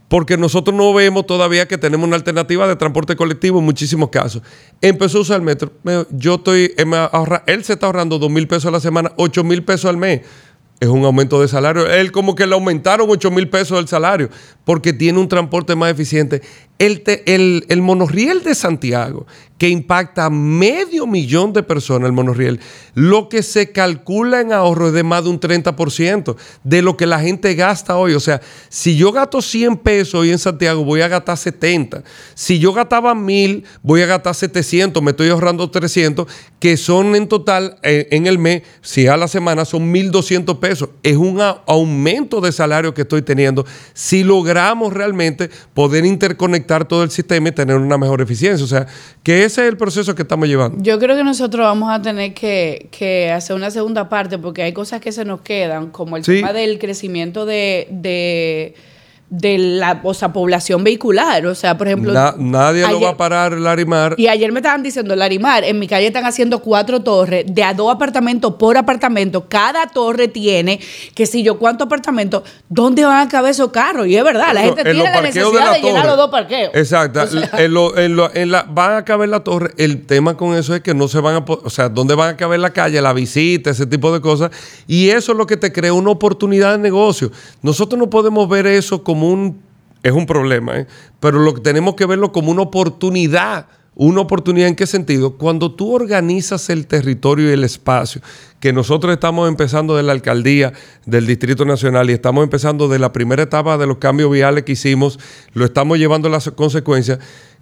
B: porque nosotros no vemos todavía que tenemos una alternativa de transporte colectivo en muchísimos casos. Empezó a usar el metro. Yo estoy, él se está ahorrando dos mil pesos a la semana, ocho mil pesos al mes es un aumento de salario. Él como que le aumentaron 8 mil pesos el salario porque tiene un transporte más eficiente. El, el, el, monorriel de Santiago, que impacta a medio millón de personas, el monorriel, lo que se calcula en ahorro es de más de un 30% de lo que la gente gasta hoy. O sea, si yo gasto 100 pesos hoy en Santiago, voy a gastar 70. Si yo gastaba 1000, voy a gastar 700, me estoy ahorrando 300, que son en total eh, en el mes, si a la semana son 1200 pesos. Es un aumento de salario que estoy teniendo. Si logramos realmente poder interconectar todo el sistema y tener una mejor eficiencia. O sea, que ese es el proceso que estamos llevando.
A: Yo creo que nosotros vamos a tener que, hacer una segunda parte porque hay cosas que se nos quedan, como el tema del crecimiento de de la o sea, población vehicular. O sea, por ejemplo.
B: nadie lo va a parar, Larimar.
A: Y ayer me estaban diciendo, Larimar, en mi calle están haciendo cuatro torres de a dos apartamentos por apartamento. Cada torre tiene, que si yo, cuántos apartamentos, ¿dónde van a caber esos carros? Y es verdad, la gente tiene la necesidad de, llenar los dos parqueos.
B: Exacto. en, la, van a caber la torre. El tema con eso es que no se van a. O sea, ¿dónde van a caber la calle, la visita, ese tipo de cosas? Y eso es lo que te crea una oportunidad de negocio. Nosotros no podemos ver eso como un, es un problema, ¿eh? pero lo, tenemos que verlo como una oportunidad. ¿Una oportunidad en qué sentido? Cuando tú organizas el territorio y el espacio, que nosotros estamos empezando de la alcaldía del Distrito Nacional y estamos empezando de la primera etapa de los cambios viales que hicimos, lo estamos llevando a las consecuencias.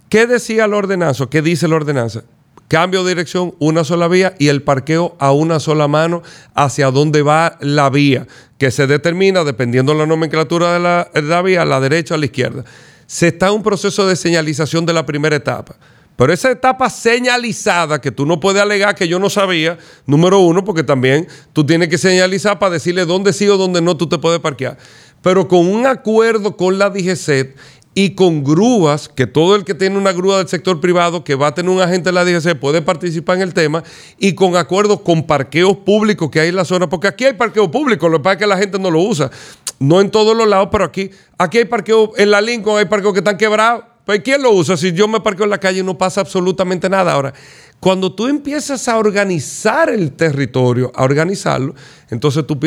B: ¿Qué decía el ordenanza? ¿Qué dice la ordenanza? Cambio de dirección, una sola vía y el parqueo a una sola mano hacia dónde va la vía, que se determina dependiendo de la nomenclatura de la, vía, a la derecha o a la izquierda. Se está en un proceso de señalización de la primera etapa. Pero esa etapa señalizada, que tú no puedes alegar que yo no sabía, número uno, porque también tú tienes que señalizar para decirle dónde sí o dónde no tú te puedes parquear. Pero con un acuerdo con la DGCET y con grúas, que todo el que tiene una grúa del sector privado que va a tener un agente de la DGC puede participar en el tema, y con acuerdos con parqueos públicos que hay en la zona, porque aquí hay parqueo público, lo que pasa es que la gente no lo usa. No en todos los lados, pero aquí, aquí hay parqueo, en la Lincoln hay parqueos que están quebrados. Pues ¿quién lo usa? Si yo me parqueo en la calle no pasa absolutamente nada. Ahora, cuando tú empiezas a organizar el territorio, a organizarlo, entonces tú,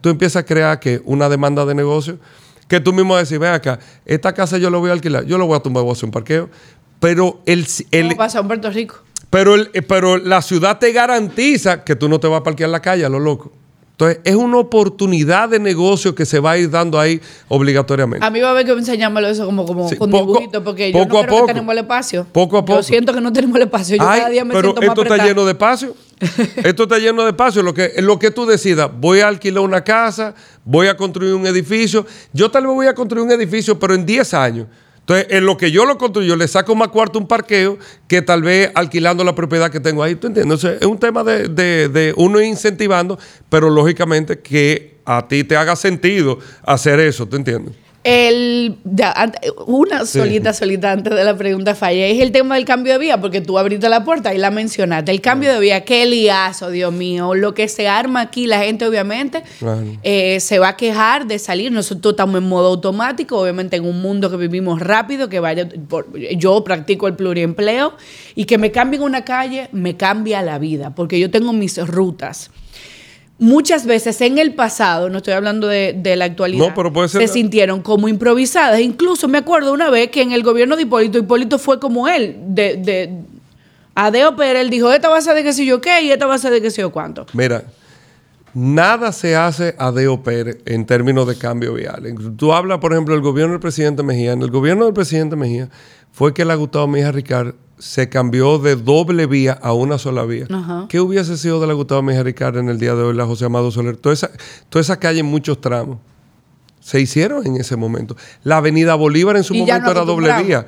B: tú empiezas a crear que una demanda de negocio que tú mismo decís, ve acá, esta casa yo la voy a alquilar, yo lo voy a tumbar, voy a hacer un parqueo. Pero el... el
A: pasa en Puerto Rico?
B: Pero, el, pero la ciudad te garantiza que tú no te vas a parquear en la calle, a lo loco. Entonces, es una oportunidad de negocio que se va a ir dando ahí obligatoriamente.
A: A mí va a haber que enseñármelo eso como, como con dibujito, porque yo no creo que tenemos el espacio.
B: Poco a poco.
A: Yo siento que no tenemos el espacio. Yo
B: cada día me pero siento esto está lleno de espacio. esto está lleno de espacio. Lo que, lo que tú decidas, voy a alquilar una casa, voy a construir un edificio. Yo tal vez voy a construir un edificio, pero en 10 años. Entonces, en lo que yo lo construyo, le saco más cuarto un parqueo que tal vez alquilando la propiedad que tengo ahí. ¿Tú entiendes? es un tema de, de, uno incentivando, pero lógicamente que a ti te haga sentido hacer eso. ¿Tú entiendes?
A: El, una solita, solita antes de la pregunta falla. Es el tema del cambio de vía, porque tú abriste la puerta y la mencionaste. El cambio de vía, qué liazo, Dios mío. Lo que se arma aquí, la gente obviamente eh, se va a quejar de salir. Nosotros estamos en modo automático, obviamente en un mundo que vivimos rápido, que vaya, yo practico el pluriempleo y que me cambien una calle, me cambia la vida, porque yo tengo mis rutas muchas veces en el pasado, no estoy hablando de, la actualidad, se sintieron como improvisadas. Incluso me acuerdo una vez que en el gobierno de Hipólito, Hipólito fue como él, de, de Adeo Pérez, él dijo, esta va a ser de qué sé yo qué y esta va a ser de qué sé yo cuánto.
B: Mira, nada se hace a Adeo Pérez en términos de cambio vial. Tú hablas, por ejemplo, del gobierno del presidente Mejía. En el gobierno del presidente Mejía fue que le ha gustado a mi hija Ricard se cambió de doble vía a una sola vía. ¿Qué hubiese sido de la Gustavo Mejía Ricard en el día de hoy, la José Amado Soler? Toda esa, toda esa calle en muchos tramos se hicieron en ese momento. La Avenida Bolívar en su momento era doble vía.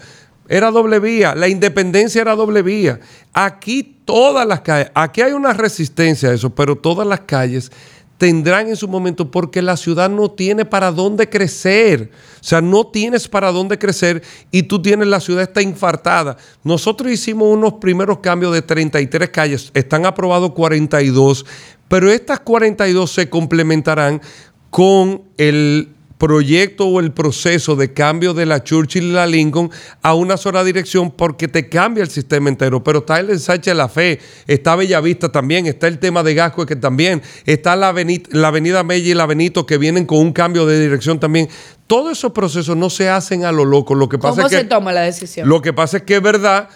B: Era doble vía. La independencia era doble vía. Aquí todas las calles, aquí hay una resistencia a eso, pero todas las calles tendrán en su momento porque la ciudad no tiene para dónde crecer. O sea, no tienes para dónde crecer y tú tienes la ciudad está infartada. Nosotros hicimos unos primeros cambios de 33 calles, están aprobados 42, pero estas 42 se complementarán con el proyecto o el proceso de cambio de la Churchill y la Lincoln a una sola dirección porque te cambia el sistema entero. Pero está el ensanche de la fe, está Bellavista también, está el tema de Gasco que también, está la avenida, la avenida Mella y la Benito que vienen con un cambio de dirección también. Todos esos procesos no se hacen a lo loco. Lo que pasa
A: ¿Cómo
B: se
A: toma la decisión?
B: Lo que pasa es que es verdad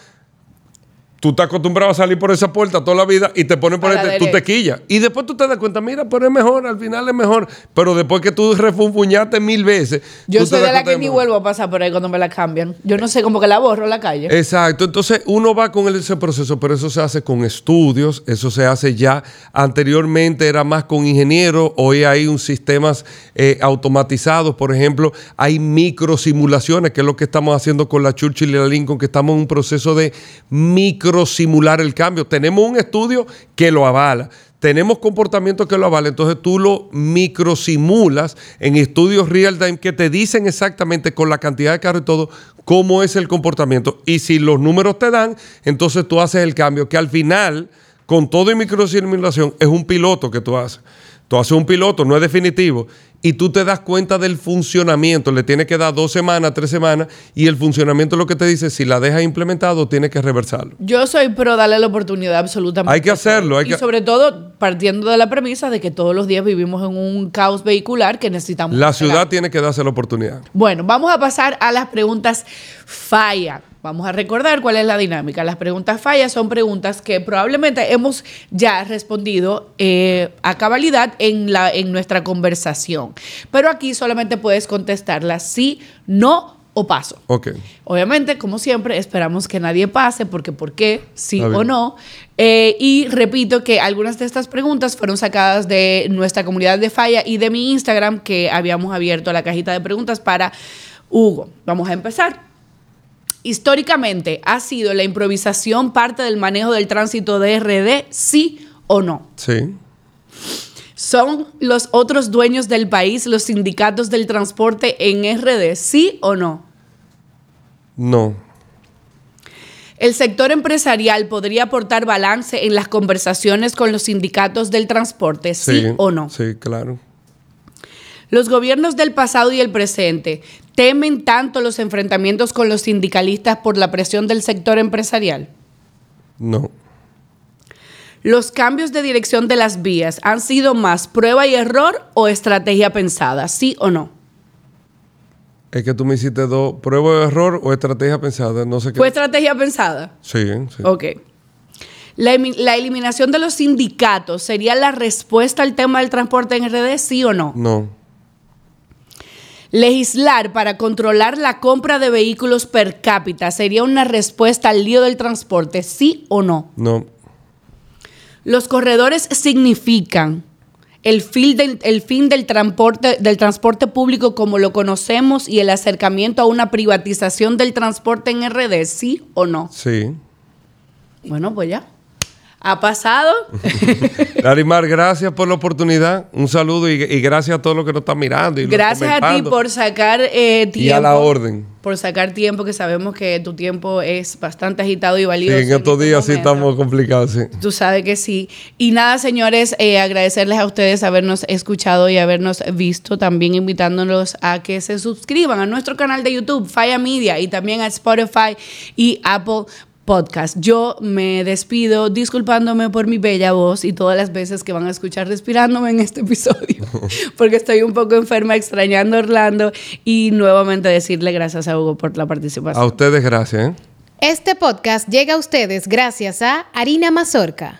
B: tú estás acostumbrado a salir por esa puerta toda la vida y te ponen por este, tú te quillas. Y después tú te das cuenta, mira, pero es mejor, al final es mejor. Pero después que tú refunfuñaste mil veces.
A: Yo soy de la que ni vuelvo a pasar por ahí cuando me la cambian. Yo no sé, como que la borro la calle.
B: Exacto. Entonces uno va con ese proceso, pero eso se hace con estudios, eso se hace ya. Anteriormente era más con ingenieros, hoy hay un sistemas eh, automatizados, por ejemplo, hay micro simulaciones, que es lo que estamos haciendo con la Churchill y la Lincoln, que estamos en un proceso de micro simular el cambio. Tenemos un estudio que lo avala. Tenemos comportamientos que lo avalan, entonces tú lo microsimulas en estudios real time que te dicen exactamente con la cantidad de carros y todo cómo es el comportamiento. Y si los números te dan, entonces tú haces el cambio, que al final, con todo y microsimulación, es un piloto que tú haces. Tú haces un piloto, no es definitivo, y tú te das cuenta del funcionamiento. Le tienes que dar dos semanas, tres semanas, y el funcionamiento lo que te dice, si la dejas implementado, tienes que reversarlo.
A: Yo soy pro darle la oportunidad absolutamente.
B: Hay que hacerlo. Hay
A: y sobre todo partiendo de la premisa de que todos los días vivimos en un caos vehicular que necesitamos.
B: La ciudad tiene que darse la oportunidad.
A: Bueno, vamos a pasar a las preguntas falla. Vamos a recordar cuál es la dinámica. Las preguntas fallas son preguntas que probablemente hemos ya respondido eh, a cabalidad en, la, en nuestra conversación. Pero aquí solamente puedes contestarlas sí, no o paso. Obviamente, como siempre, esperamos que nadie pase, porque ¿por qué? Sí o no. Eh, y repito que algunas de estas preguntas fueron sacadas de nuestra comunidad de falla y de mi Instagram, que habíamos abierto la cajita de preguntas para Hugo. Vamos a empezar históricamente ha sido la improvisación parte del manejo del tránsito de RD, sí o no?
B: Sí.
A: ¿Son los otros dueños del país los sindicatos del transporte en RD, sí o no?
B: No.
A: ¿El sector empresarial podría aportar balance en las conversaciones con los sindicatos del transporte, sí, o no?
B: Sí, claro.
A: Los gobiernos del pasado y el presente temen tanto los enfrentamientos con los sindicalistas por la presión del sector empresarial?
B: No.
A: ¿Los cambios de dirección de las vías han sido más prueba y error o estrategia pensada? ¿Sí o no?
B: Es que tú me hiciste dos, prueba y error o estrategia pensada, no sé qué.
A: ¿Fue estrategia pensada?
B: Sí, sí.
A: Ok. La, la, eliminación de los sindicatos sería la respuesta al tema del transporte en RD, sí o no?
B: No.
A: Legislar para controlar la compra de vehículos per cápita sería una respuesta al lío del transporte, sí o no?
B: No.
A: Los corredores significan el fin, del, el fin del, transporte, del transporte público como lo conocemos y el acercamiento a una privatización del transporte en RD, ¿sí o no?
B: Sí.
A: Bueno, pues ya. Ha pasado.
B: Larimar, gracias por la oportunidad. Un saludo y, gracias a todos los que nos están mirando. Y
A: gracias a ti por sacar eh, tiempo. Y
B: a la orden.
A: Por sacar tiempo, que sabemos que tu tiempo es bastante agitado y valioso.
B: Sí, en estos este días sí estamos complicados, sí.
A: Tú sabes que sí. Y nada, señores, eh, agradecerles a ustedes habernos escuchado y habernos visto. También invitándolos a que se suscriban a nuestro canal de YouTube, Faya Media, y también a Spotify y Apple podcast. Yo me despido disculpándome por mi bella voz y todas las veces que van a escuchar respirándome en este episodio, porque estoy un poco enferma extrañando a Orlando y nuevamente decirle gracias a Hugo por la participación.
B: A ustedes gracias. ¿eh?
C: Este podcast llega a ustedes gracias a Harina Mazorca